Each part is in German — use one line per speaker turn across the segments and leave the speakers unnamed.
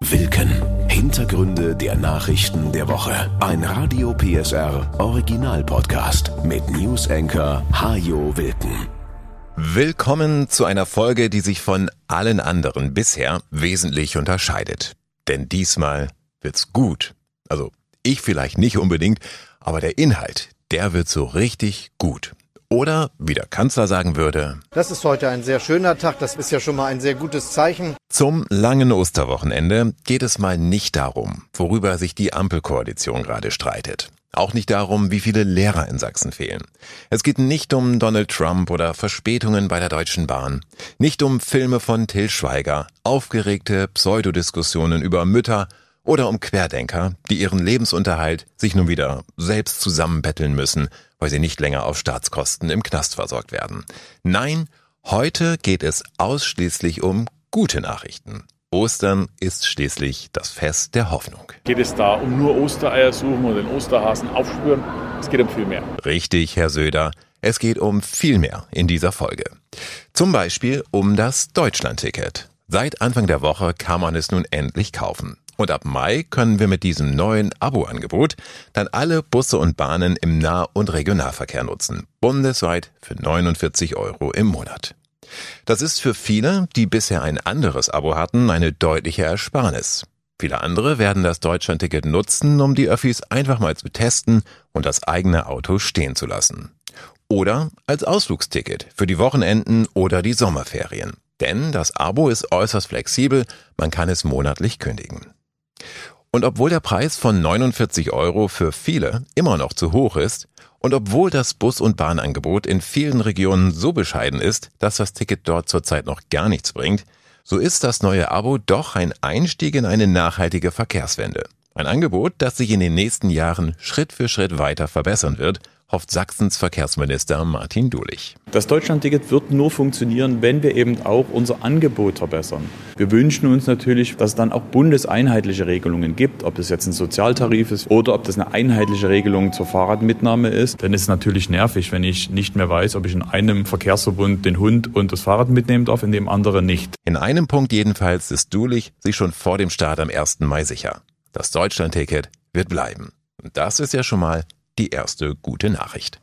Wilken. Hintergründe der Nachrichten der Woche. Ein Radio PSR Original Podcast mit News Hajo Wilken.
Willkommen zu einer Folge, die sich von allen anderen bisher wesentlich unterscheidet. Denn diesmal wird's gut. Also ich vielleicht nicht unbedingt, aber der Inhalt, der wird so richtig gut. Oder, wie der Kanzler sagen würde,
das ist heute ein sehr schöner Tag, das ist ja schon mal ein sehr gutes Zeichen.
Zum langen Osterwochenende geht es mal nicht darum, worüber sich die Ampelkoalition gerade streitet. Auch nicht darum, wie viele Lehrer in Sachsen fehlen. Es geht nicht um Donald Trump oder Verspätungen bei der Deutschen Bahn. Nicht um Filme von Till Schweiger, aufgeregte Pseudodiskussionen über Mütter oder um Querdenker, die ihren Lebensunterhalt sich nun wieder selbst zusammenbetteln müssen, weil sie nicht länger auf Staatskosten im Knast versorgt werden. Nein, heute geht es ausschließlich um gute Nachrichten. Ostern ist schließlich das Fest der Hoffnung.
Geht es da um nur Ostereier suchen und den Osterhasen aufspüren? Es geht um viel mehr.
Richtig, Herr Söder. Es geht um viel mehr in dieser Folge. Zum Beispiel um das Deutschlandticket. Seit Anfang der Woche kann man es nun endlich kaufen. Und ab Mai können wir mit diesem neuen Abo-Angebot dann alle Busse und Bahnen im Nah- und Regionalverkehr nutzen. Bundesweit für 49 Euro im Monat. Das ist für viele, die bisher ein anderes Abo hatten, eine deutliche Ersparnis. Viele andere werden das Deutschlandticket nutzen, um die Öffis einfach mal zu testen und das eigene Auto stehen zu lassen. Oder als Ausflugsticket für die Wochenenden oder die Sommerferien. Denn das Abo ist äußerst flexibel, man kann es monatlich kündigen. Und obwohl der Preis von 49 Euro für viele immer noch zu hoch ist, und obwohl das Bus- und Bahnangebot in vielen Regionen so bescheiden ist, dass das Ticket dort zurzeit noch gar nichts bringt, so ist das neue Abo doch ein Einstieg in eine nachhaltige Verkehrswende. Ein Angebot, das sich in den nächsten Jahren Schritt für Schritt weiter verbessern wird hofft Sachsens Verkehrsminister Martin Dulich.
Das Deutschlandticket wird nur funktionieren, wenn wir eben auch unser Angebot verbessern. Wir wünschen uns natürlich, dass es dann auch bundeseinheitliche Regelungen gibt, ob das jetzt ein Sozialtarif ist oder ob das eine einheitliche Regelung zur Fahrradmitnahme ist. Denn es ist natürlich nervig, wenn ich nicht mehr weiß, ob ich in einem Verkehrsverbund den Hund und das Fahrrad mitnehmen darf, in dem anderen nicht.
In einem Punkt jedenfalls ist Dulich sich schon vor dem Start am 1. Mai sicher. Das Deutschlandticket wird bleiben. Und das ist ja schon mal die erste gute Nachricht.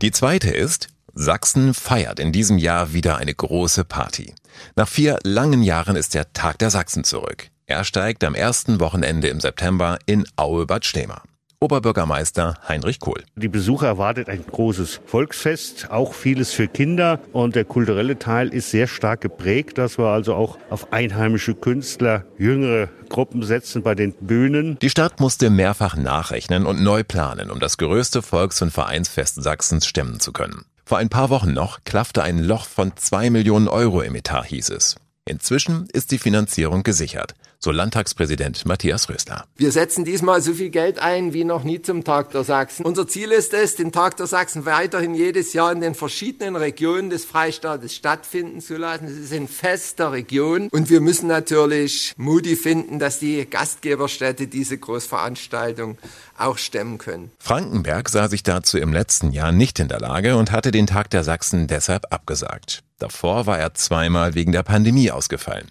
Die zweite ist, Sachsen feiert in diesem Jahr wieder eine große Party. Nach vier langen Jahren ist der Tag der Sachsen zurück. Er steigt am ersten Wochenende im September in Aue-Bad Stehmer. Oberbürgermeister Heinrich Kohl.
Die Besucher erwartet ein großes Volksfest, auch vieles für Kinder und der kulturelle Teil ist sehr stark geprägt, dass wir also auch auf einheimische Künstler, jüngere Gruppen setzen bei den Bühnen.
Die Stadt musste mehrfach nachrechnen und neu planen, um das größte Volks- und Vereinsfest Sachsens stemmen zu können. Vor ein paar Wochen noch klaffte ein Loch von zwei Millionen Euro im Etat, hieß es. Inzwischen ist die Finanzierung gesichert so Landtagspräsident Matthias Rösler.
Wir setzen diesmal so viel Geld ein wie noch nie zum Tag der Sachsen. Unser Ziel ist es, den Tag der Sachsen weiterhin jedes Jahr in den verschiedenen Regionen des Freistaates stattfinden zu lassen. Es ist ein Fest der Region und wir müssen natürlich mutig finden, dass die Gastgeberstädte diese Großveranstaltung auch stemmen können.
Frankenberg sah sich dazu im letzten Jahr nicht in der Lage und hatte den Tag der Sachsen deshalb abgesagt. Davor war er zweimal wegen der Pandemie ausgefallen.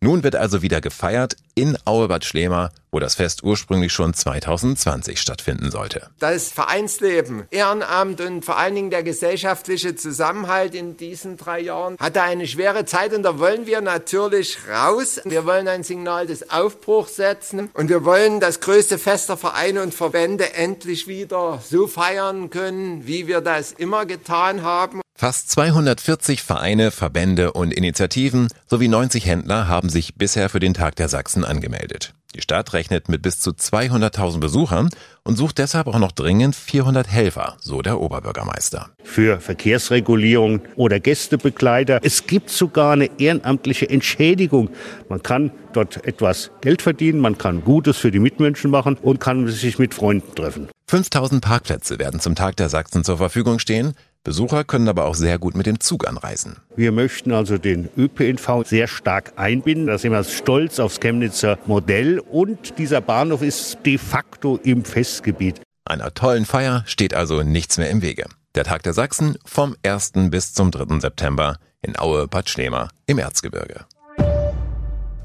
Nun wird also wieder gefeiert in Auebad Schlema, wo das Fest ursprünglich schon 2020 stattfinden sollte.
Das Vereinsleben, Ehrenamt und vor allen Dingen der gesellschaftliche Zusammenhalt in diesen drei Jahren hatte eine schwere Zeit und da wollen wir natürlich raus. Wir wollen ein Signal des Aufbruchs setzen und wir wollen das größte Fest der Vereine und Verbände endlich wieder so feiern können, wie wir das immer getan haben.
Fast 240 Vereine, Verbände und Initiativen sowie 90 Händler haben sich bisher für den Tag der Sachsen angemeldet. Die Stadt rechnet mit bis zu 200.000 Besuchern und sucht deshalb auch noch dringend 400 Helfer, so der Oberbürgermeister.
Für Verkehrsregulierung oder Gästebegleiter. Es gibt sogar eine ehrenamtliche Entschädigung. Man kann dort etwas Geld verdienen, man kann Gutes für die Mitmenschen machen und kann sich mit Freunden treffen.
5000 Parkplätze werden zum Tag der Sachsen zur Verfügung stehen. Besucher können aber auch sehr gut mit dem Zug anreisen.
Wir möchten also den ÖPNV sehr stark einbinden. Da sind wir stolz aufs Chemnitzer Modell und dieser Bahnhof ist de facto im Festgebiet.
Einer tollen Feier steht also nichts mehr im Wege. Der Tag der Sachsen vom 1. bis zum 3. September in Aue-Bad Schlemer im Erzgebirge.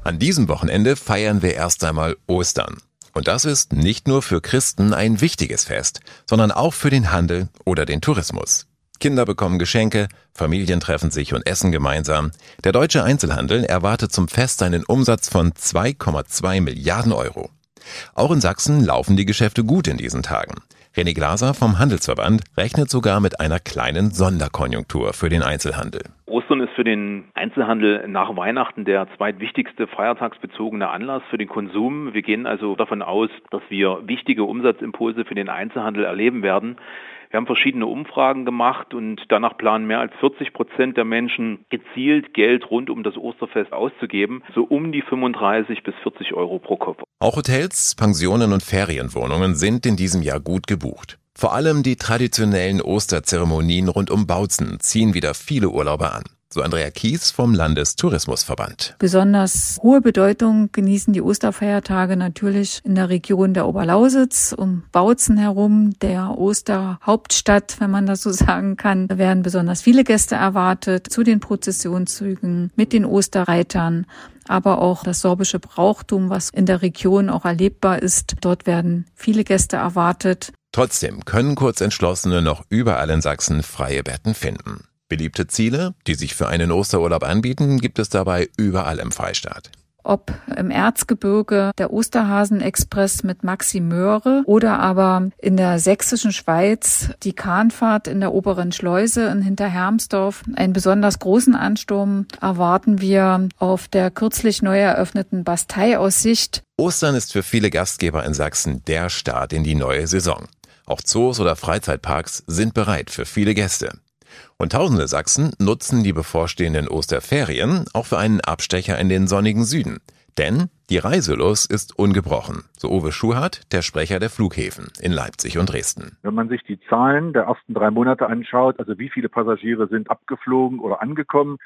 An diesem Wochenende feiern wir erst einmal Ostern. Und das ist nicht nur für Christen ein wichtiges Fest, sondern auch für den Handel oder den Tourismus. Kinder bekommen Geschenke, Familien treffen sich und essen gemeinsam. Der deutsche Einzelhandel erwartet zum Fest einen Umsatz von 2,2 Milliarden Euro. Auch in Sachsen laufen die Geschäfte gut in diesen Tagen. René Glaser vom Handelsverband rechnet sogar mit einer kleinen Sonderkonjunktur für den Einzelhandel.
Ostern ist für den Einzelhandel nach Weihnachten der zweitwichtigste feiertagsbezogene Anlass für den Konsum. Wir gehen also davon aus, dass wir wichtige Umsatzimpulse für den Einzelhandel erleben werden. Wir haben verschiedene Umfragen gemacht und danach planen mehr als 40 Prozent der Menschen gezielt Geld rund um das Osterfest auszugeben, so um die 35 bis 40 Euro pro Kopf.
Auch Hotels, Pensionen und Ferienwohnungen sind in diesem Jahr gut gebucht. Vor allem die traditionellen Osterzeremonien rund um Bautzen ziehen wieder viele Urlauber an. So Andrea Kies vom Landestourismusverband.
Besonders hohe Bedeutung genießen die Osterfeiertage natürlich in der Region der Oberlausitz, um Bautzen herum, der Osterhauptstadt, wenn man das so sagen kann. Da werden besonders viele Gäste erwartet zu den Prozessionszügen mit den Osterreitern aber auch das sorbische Brauchtum, was in der Region auch erlebbar ist. Dort werden viele Gäste erwartet.
Trotzdem können Kurzentschlossene noch überall in Sachsen freie Betten finden. Beliebte Ziele, die sich für einen Osterurlaub anbieten, gibt es dabei überall im Freistaat
ob im Erzgebirge der Osterhasen-Express mit Maxi Möhre oder aber in der sächsischen Schweiz die Kahnfahrt in der oberen Schleuse in Hinterhermsdorf. Einen besonders großen Ansturm erwarten wir auf der kürzlich neu eröffneten Basteiaussicht.
Ostern ist für viele Gastgeber in Sachsen der Start in die neue Saison. Auch Zoos oder Freizeitparks sind bereit für viele Gäste. Und tausende Sachsen nutzen die bevorstehenden Osterferien auch für einen Abstecher in den sonnigen Süden. Denn die Reiselust ist ungebrochen, so Uwe Schuhart, der Sprecher der Flughäfen in Leipzig und Dresden.
Wenn man sich die Zahlen der ersten drei Monate anschaut, also wie viele Passagiere sind abgeflogen oder angekommen,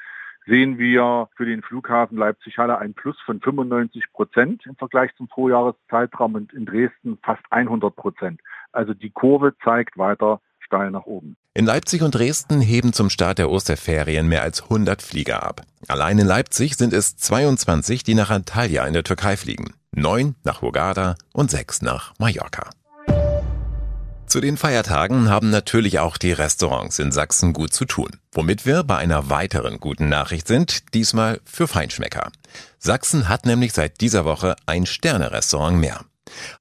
sehen wir für den Flughafen Leipzig-Halle ein Plus von 95 Prozent im Vergleich zum Vorjahreszeitraum und in Dresden fast 100 Prozent. Also die Kurve zeigt weiter steil nach oben.
In Leipzig und Dresden heben zum Start der Osterferien mehr als 100 Flieger ab. Allein in Leipzig sind es 22, die nach Antalya in der Türkei fliegen, neun nach Hurghada und sechs nach Mallorca. Zu den Feiertagen haben natürlich auch die Restaurants in Sachsen gut zu tun. Womit wir bei einer weiteren guten Nachricht sind, diesmal für Feinschmecker. Sachsen hat nämlich seit dieser Woche ein Sterne-Restaurant mehr.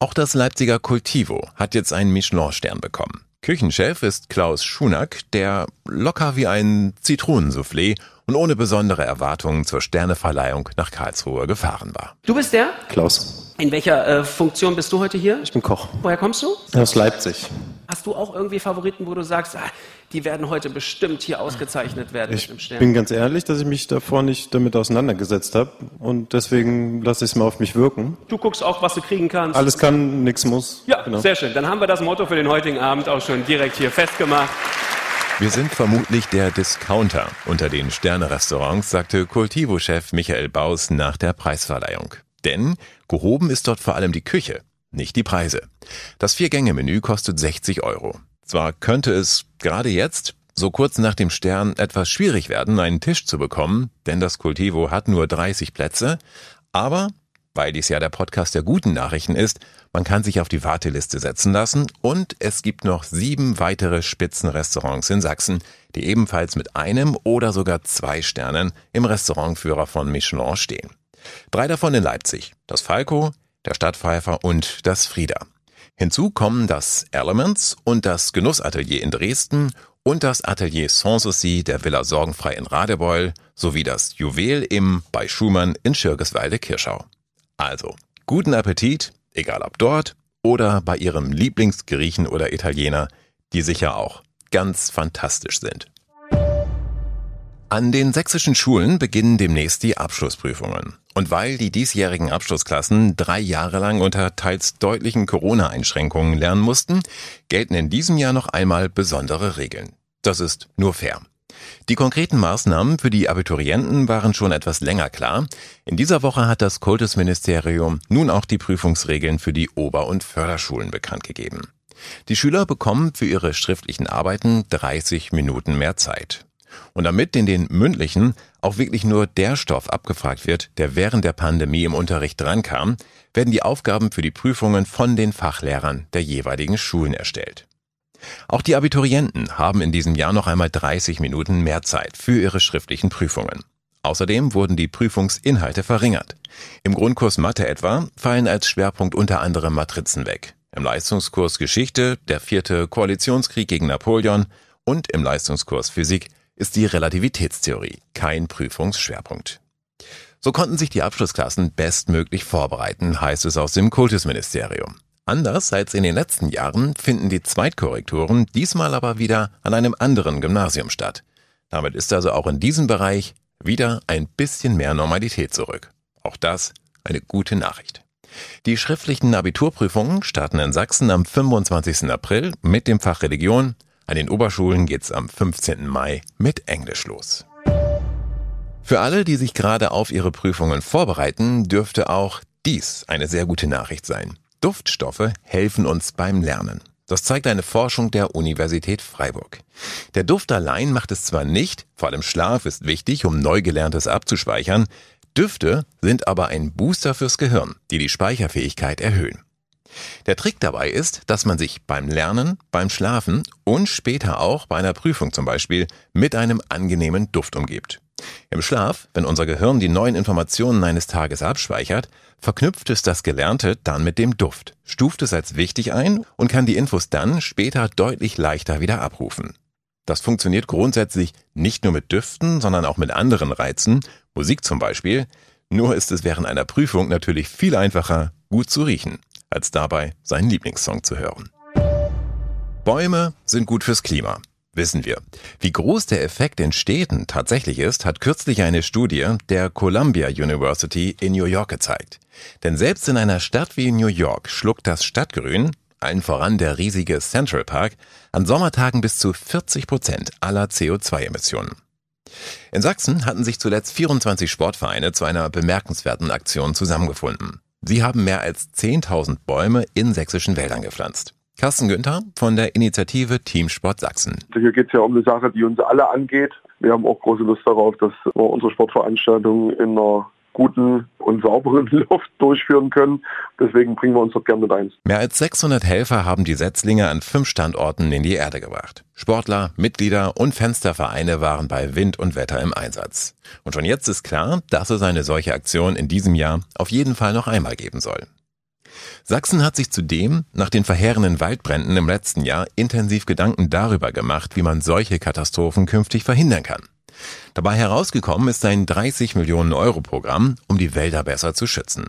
Auch das Leipziger Cultivo hat jetzt einen Michelin-Stern bekommen. Küchenchef ist Klaus Schunack, der locker wie ein Zitronensoufflé und ohne besondere Erwartungen zur Sterneverleihung nach Karlsruhe gefahren war.
Du bist der?
Klaus.
In welcher äh, Funktion bist du heute hier?
Ich bin Koch.
Woher kommst du?
Aus Leipzig.
Hast du auch irgendwie Favoriten, wo du sagst, ah, die werden heute bestimmt hier ausgezeichnet werden
ich bin ganz ehrlich, dass ich mich davor nicht damit auseinandergesetzt habe und deswegen lasse ich es mal auf mich wirken.
Du guckst auch, was du kriegen kannst.
Alles kann, nichts muss.
Ja, genau. sehr schön. Dann haben wir das Motto für den heutigen Abend auch schon direkt hier festgemacht.
Wir sind vermutlich der Discounter unter den Sterne-Restaurants, sagte Cultivo-Chef Michael Baus nach der Preisverleihung. Denn gehoben ist dort vor allem die Küche nicht die Preise. Das Vier-Gänge-Menü kostet 60 Euro. Zwar könnte es gerade jetzt, so kurz nach dem Stern, etwas schwierig werden, einen Tisch zu bekommen, denn das Cultivo hat nur 30 Plätze, aber weil dies ja der Podcast der guten Nachrichten ist, man kann sich auf die Warteliste setzen lassen und es gibt noch sieben weitere Spitzenrestaurants in Sachsen, die ebenfalls mit einem oder sogar zwei Sternen im Restaurantführer von Michelin stehen. Drei davon in Leipzig, das Falco, der Stadtpfeifer und das Frieda. Hinzu kommen das Elements und das Genussatelier in Dresden und das Atelier Sanssouci der Villa Sorgenfrei in Radebeul sowie das Juwel im bei Schumann in Schirgeswalde-Kirschau. Also, guten Appetit, egal ob dort oder bei Ihrem Lieblingsgriechen oder Italiener, die sicher auch ganz fantastisch sind. An den sächsischen Schulen beginnen demnächst die Abschlussprüfungen. Und weil die diesjährigen Abschlussklassen drei Jahre lang unter teils deutlichen Corona-Einschränkungen lernen mussten, gelten in diesem Jahr noch einmal besondere Regeln. Das ist nur fair. Die konkreten Maßnahmen für die Abiturienten waren schon etwas länger klar. In dieser Woche hat das Kultusministerium nun auch die Prüfungsregeln für die Ober- und Förderschulen bekannt gegeben. Die Schüler bekommen für ihre schriftlichen Arbeiten 30 Minuten mehr Zeit und damit in den mündlichen auch wirklich nur der Stoff abgefragt wird, der während der Pandemie im Unterricht drankam, werden die Aufgaben für die Prüfungen von den Fachlehrern der jeweiligen Schulen erstellt. Auch die Abiturienten haben in diesem Jahr noch einmal 30 Minuten mehr Zeit für ihre schriftlichen Prüfungen. Außerdem wurden die Prüfungsinhalte verringert. Im Grundkurs Mathe etwa fallen als Schwerpunkt unter anderem Matrizen weg. Im Leistungskurs Geschichte der vierte Koalitionskrieg gegen Napoleon und im Leistungskurs Physik ist die Relativitätstheorie kein Prüfungsschwerpunkt. So konnten sich die Abschlussklassen bestmöglich vorbereiten, heißt es aus dem Kultusministerium. Anders als in den letzten Jahren finden die Zweitkorrekturen diesmal aber wieder an einem anderen Gymnasium statt. Damit ist also auch in diesem Bereich wieder ein bisschen mehr Normalität zurück. Auch das eine gute Nachricht. Die schriftlichen Abiturprüfungen starten in Sachsen am 25. April mit dem Fach Religion. An den Oberschulen geht's am 15. Mai mit Englisch los. Für alle, die sich gerade auf ihre Prüfungen vorbereiten, dürfte auch dies eine sehr gute Nachricht sein. Duftstoffe helfen uns beim Lernen. Das zeigt eine Forschung der Universität Freiburg. Der Duft allein macht es zwar nicht, vor allem Schlaf ist wichtig, um Neugelerntes abzuspeichern, Düfte sind aber ein Booster fürs Gehirn, die die Speicherfähigkeit erhöhen. Der Trick dabei ist, dass man sich beim Lernen, beim Schlafen und später auch bei einer Prüfung zum Beispiel mit einem angenehmen Duft umgibt. Im Schlaf, wenn unser Gehirn die neuen Informationen eines Tages abspeichert, verknüpft es das Gelernte dann mit dem Duft, stuft es als wichtig ein und kann die Infos dann später deutlich leichter wieder abrufen. Das funktioniert grundsätzlich nicht nur mit Düften, sondern auch mit anderen Reizen, Musik zum Beispiel, nur ist es während einer Prüfung natürlich viel einfacher, gut zu riechen, als dabei seinen Lieblingssong zu hören. Bäume sind gut fürs Klima wissen wir. Wie groß der Effekt in Städten tatsächlich ist, hat kürzlich eine Studie der Columbia University in New York gezeigt. Denn selbst in einer Stadt wie New York schluckt das Stadtgrün, allen voran der riesige Central Park, an Sommertagen bis zu 40 Prozent aller CO2-Emissionen. In Sachsen hatten sich zuletzt 24 Sportvereine zu einer bemerkenswerten Aktion zusammengefunden. Sie haben mehr als 10.000 Bäume in sächsischen Wäldern gepflanzt. Carsten Günther von der Initiative Teamsport Sachsen.
Hier geht es ja um eine Sache, die uns alle angeht. Wir haben auch große Lust darauf, dass unsere Sportveranstaltungen in einer guten und sauberen Luft durchführen können. Deswegen bringen wir uns dort gerne mit ein.
Mehr als 600 Helfer haben die Setzlinge an fünf Standorten in die Erde gebracht. Sportler, Mitglieder und Fenstervereine waren bei Wind und Wetter im Einsatz. Und schon jetzt ist klar, dass es eine solche Aktion in diesem Jahr auf jeden Fall noch einmal geben soll. Sachsen hat sich zudem nach den verheerenden Waldbränden im letzten Jahr intensiv Gedanken darüber gemacht, wie man solche Katastrophen künftig verhindern kann. Dabei herausgekommen ist ein 30 Millionen Euro Programm, um die Wälder besser zu schützen.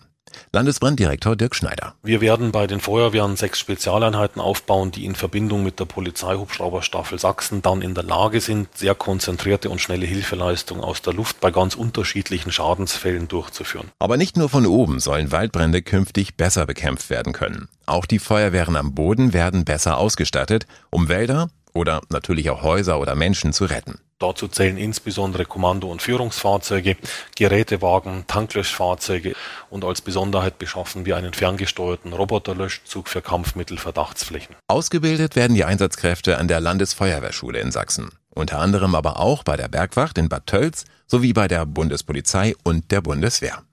Landesbranddirektor Dirk Schneider.
Wir werden bei den Feuerwehren sechs Spezialeinheiten aufbauen, die in Verbindung mit der Polizeihubschrauberstaffel Sachsen dann in der Lage sind, sehr konzentrierte und schnelle Hilfeleistungen aus der Luft bei ganz unterschiedlichen Schadensfällen durchzuführen.
Aber nicht nur von oben sollen Waldbrände künftig besser bekämpft werden können. Auch die Feuerwehren am Boden werden besser ausgestattet, um Wälder oder natürlich auch Häuser oder Menschen zu retten.
Dazu zählen insbesondere Kommando- und Führungsfahrzeuge, Gerätewagen, Tanklöschfahrzeuge und als Besonderheit beschaffen wir einen ferngesteuerten Roboterlöschzug für Kampfmittelverdachtsflächen.
Ausgebildet werden die Einsatzkräfte an der Landesfeuerwehrschule in Sachsen. Unter anderem aber auch bei der Bergwacht in Bad Tölz sowie bei der Bundespolizei und der Bundeswehr.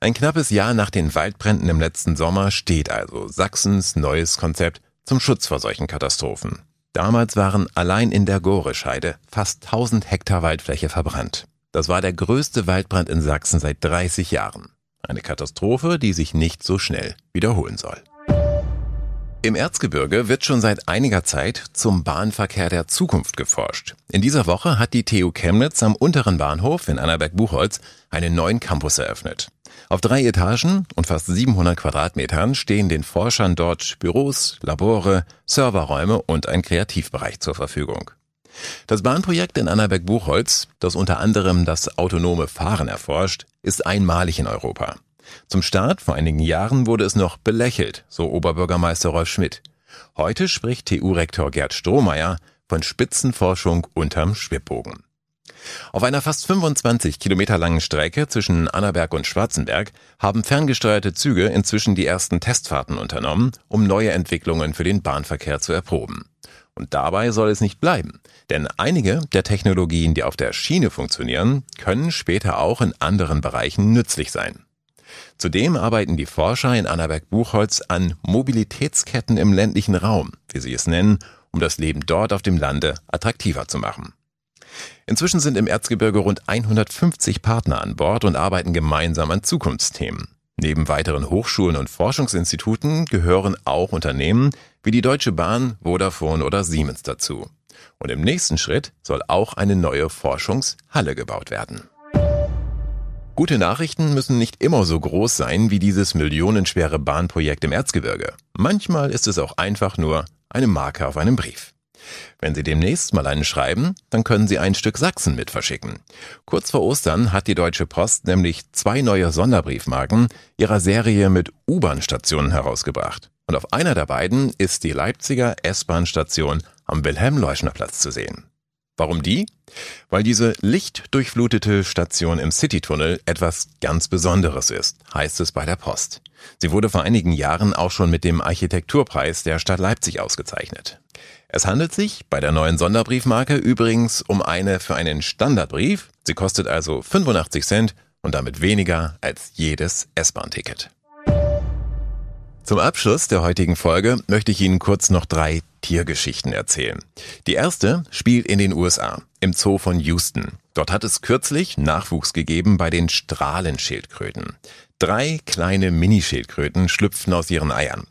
Ein knappes Jahr nach den Waldbränden im letzten Sommer steht also Sachsens neues Konzept zum Schutz vor solchen Katastrophen. Damals waren allein in der Gorescheide fast 1000 Hektar Waldfläche verbrannt. Das war der größte Waldbrand in Sachsen seit 30 Jahren. Eine Katastrophe, die sich nicht so schnell wiederholen soll. Im Erzgebirge wird schon seit einiger Zeit zum Bahnverkehr der Zukunft geforscht. In dieser Woche hat die TU Chemnitz am unteren Bahnhof in Annaberg-Buchholz einen neuen Campus eröffnet. Auf drei Etagen und fast 700 Quadratmetern stehen den Forschern dort Büros, Labore, Serverräume und ein Kreativbereich zur Verfügung. Das Bahnprojekt in Annaberg-Buchholz, das unter anderem das autonome Fahren erforscht, ist einmalig in Europa. Zum Start vor einigen Jahren wurde es noch belächelt, so Oberbürgermeister Rolf Schmidt. Heute spricht TU-Rektor Gerd Strohmeier von Spitzenforschung unterm Schwibbogen. Auf einer fast 25 Kilometer langen Strecke zwischen Annaberg und Schwarzenberg haben ferngesteuerte Züge inzwischen die ersten Testfahrten unternommen, um neue Entwicklungen für den Bahnverkehr zu erproben. Und dabei soll es nicht bleiben. Denn einige der Technologien, die auf der Schiene funktionieren, können später auch in anderen Bereichen nützlich sein. Zudem arbeiten die Forscher in Annaberg-Buchholz an Mobilitätsketten im ländlichen Raum, wie sie es nennen, um das Leben dort auf dem Lande attraktiver zu machen. Inzwischen sind im Erzgebirge rund 150 Partner an Bord und arbeiten gemeinsam an Zukunftsthemen. Neben weiteren Hochschulen und Forschungsinstituten gehören auch Unternehmen wie die Deutsche Bahn, Vodafone oder Siemens dazu. Und im nächsten Schritt soll auch eine neue Forschungshalle gebaut werden. Gute Nachrichten müssen nicht immer so groß sein wie dieses millionenschwere Bahnprojekt im Erzgebirge. Manchmal ist es auch einfach nur eine Marke auf einem Brief. Wenn Sie demnächst mal einen schreiben, dann können Sie ein Stück Sachsen mit verschicken. Kurz vor Ostern hat die Deutsche Post nämlich zwei neue Sonderbriefmarken ihrer Serie mit U-Bahn-Stationen herausgebracht. Und auf einer der beiden ist die Leipziger S-Bahn-Station am Wilhelm-Leuschner-Platz zu sehen. Warum die? Weil diese lichtdurchflutete Station im Citytunnel etwas ganz Besonderes ist, heißt es bei der Post. Sie wurde vor einigen Jahren auch schon mit dem Architekturpreis der Stadt Leipzig ausgezeichnet. Es handelt sich bei der neuen Sonderbriefmarke übrigens um eine für einen Standardbrief. Sie kostet also 85 Cent und damit weniger als jedes S-Bahn-Ticket. Zum Abschluss der heutigen Folge möchte ich Ihnen kurz noch drei Tiergeschichten erzählen. Die erste spielt in den USA, im Zoo von Houston. Dort hat es kürzlich Nachwuchs gegeben bei den Strahlenschildkröten. Drei kleine Minischildkröten schlüpfen aus ihren Eiern.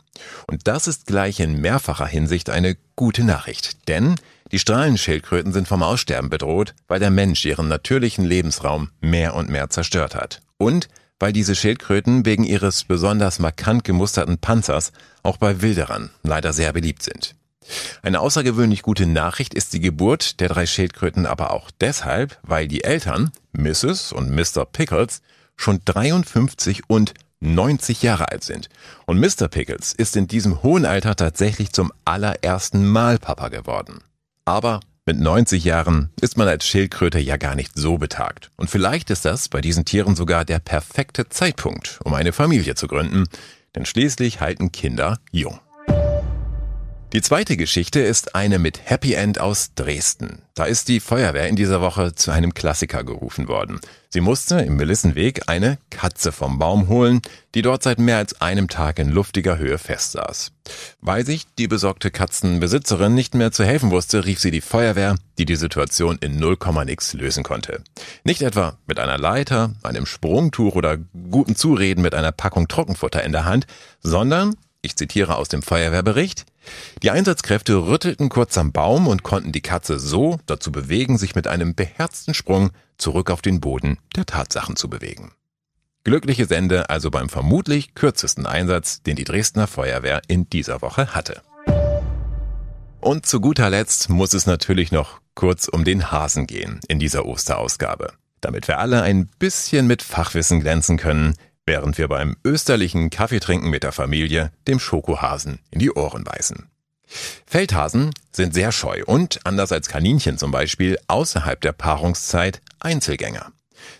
Und das ist gleich in mehrfacher Hinsicht eine gute Nachricht, denn die Strahlenschildkröten sind vom Aussterben bedroht, weil der Mensch ihren natürlichen Lebensraum mehr und mehr zerstört hat. Und weil diese Schildkröten wegen ihres besonders markant gemusterten Panzers auch bei Wilderern leider sehr beliebt sind. Eine außergewöhnlich gute Nachricht ist die Geburt der drei Schildkröten aber auch deshalb, weil die Eltern, Mrs. und Mr. Pickles, schon 53 und 90 Jahre alt sind. Und Mr. Pickles ist in diesem hohen Alter tatsächlich zum allerersten Mal Papa geworden. Aber mit 90 Jahren ist man als Schildkröte ja gar nicht so betagt. Und vielleicht ist das bei diesen Tieren sogar der perfekte Zeitpunkt, um eine Familie zu gründen, denn schließlich halten Kinder jung. Die zweite Geschichte ist eine mit Happy End aus Dresden. Da ist die Feuerwehr in dieser Woche zu einem Klassiker gerufen worden. Sie musste im Melissenweg eine Katze vom Baum holen, die dort seit mehr als einem Tag in luftiger Höhe festsaß. Weil sich die besorgte Katzenbesitzerin nicht mehr zu helfen wusste, rief sie die Feuerwehr, die die Situation in 0, nix lösen konnte. Nicht etwa mit einer Leiter, einem Sprungtuch oder guten Zureden mit einer Packung Trockenfutter in der Hand, sondern ich zitiere aus dem Feuerwehrbericht, die Einsatzkräfte rüttelten kurz am Baum und konnten die Katze so dazu bewegen, sich mit einem beherzten Sprung zurück auf den Boden der Tatsachen zu bewegen. Glückliches Ende also beim vermutlich kürzesten Einsatz, den die Dresdner Feuerwehr in dieser Woche hatte. Und zu guter Letzt muss es natürlich noch kurz um den Hasen gehen in dieser Osterausgabe. Damit wir alle ein bisschen mit Fachwissen glänzen können, während wir beim österlichen Kaffeetrinken mit der Familie dem Schokohasen in die Ohren beißen. Feldhasen sind sehr scheu und, anders als Kaninchen zum Beispiel, außerhalb der Paarungszeit Einzelgänger.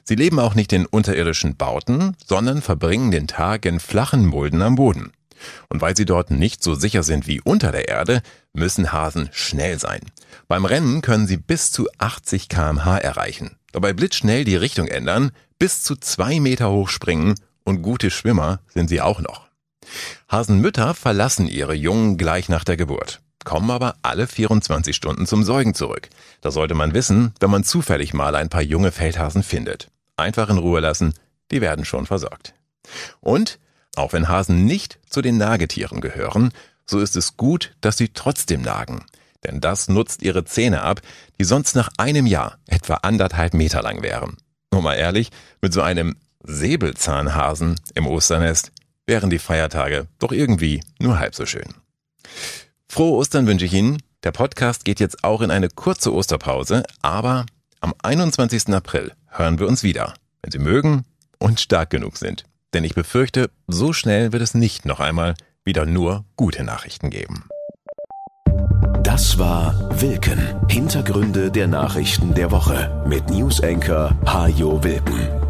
Sie leben auch nicht in unterirdischen Bauten, sondern verbringen den Tag in flachen Mulden am Boden. Und weil sie dort nicht so sicher sind wie unter der Erde, müssen Hasen schnell sein. Beim Rennen können sie bis zu 80 kmh erreichen, dabei blitzschnell die Richtung ändern, bis zu zwei Meter hoch springen und gute Schwimmer sind sie auch noch. Hasenmütter verlassen ihre Jungen gleich nach der Geburt, kommen aber alle 24 Stunden zum Säugen zurück. Das sollte man wissen, wenn man zufällig mal ein paar junge Feldhasen findet. Einfach in Ruhe lassen, die werden schon versorgt. Und, auch wenn Hasen nicht zu den Nagetieren gehören, so ist es gut, dass sie trotzdem nagen. Denn das nutzt ihre Zähne ab, die sonst nach einem Jahr etwa anderthalb Meter lang wären. Nur mal ehrlich, mit so einem Säbelzahnhasen im Osternest wären die Feiertage doch irgendwie nur halb so schön. Frohe Ostern wünsche ich Ihnen. Der Podcast geht jetzt auch in eine kurze Osterpause, aber am 21. April hören wir uns wieder, wenn Sie mögen und stark genug sind. Denn ich befürchte, so schnell wird es nicht noch einmal wieder nur gute Nachrichten geben.
Das war Wilken. Hintergründe der Nachrichten der Woche mit Newsenker Hajo Wilken.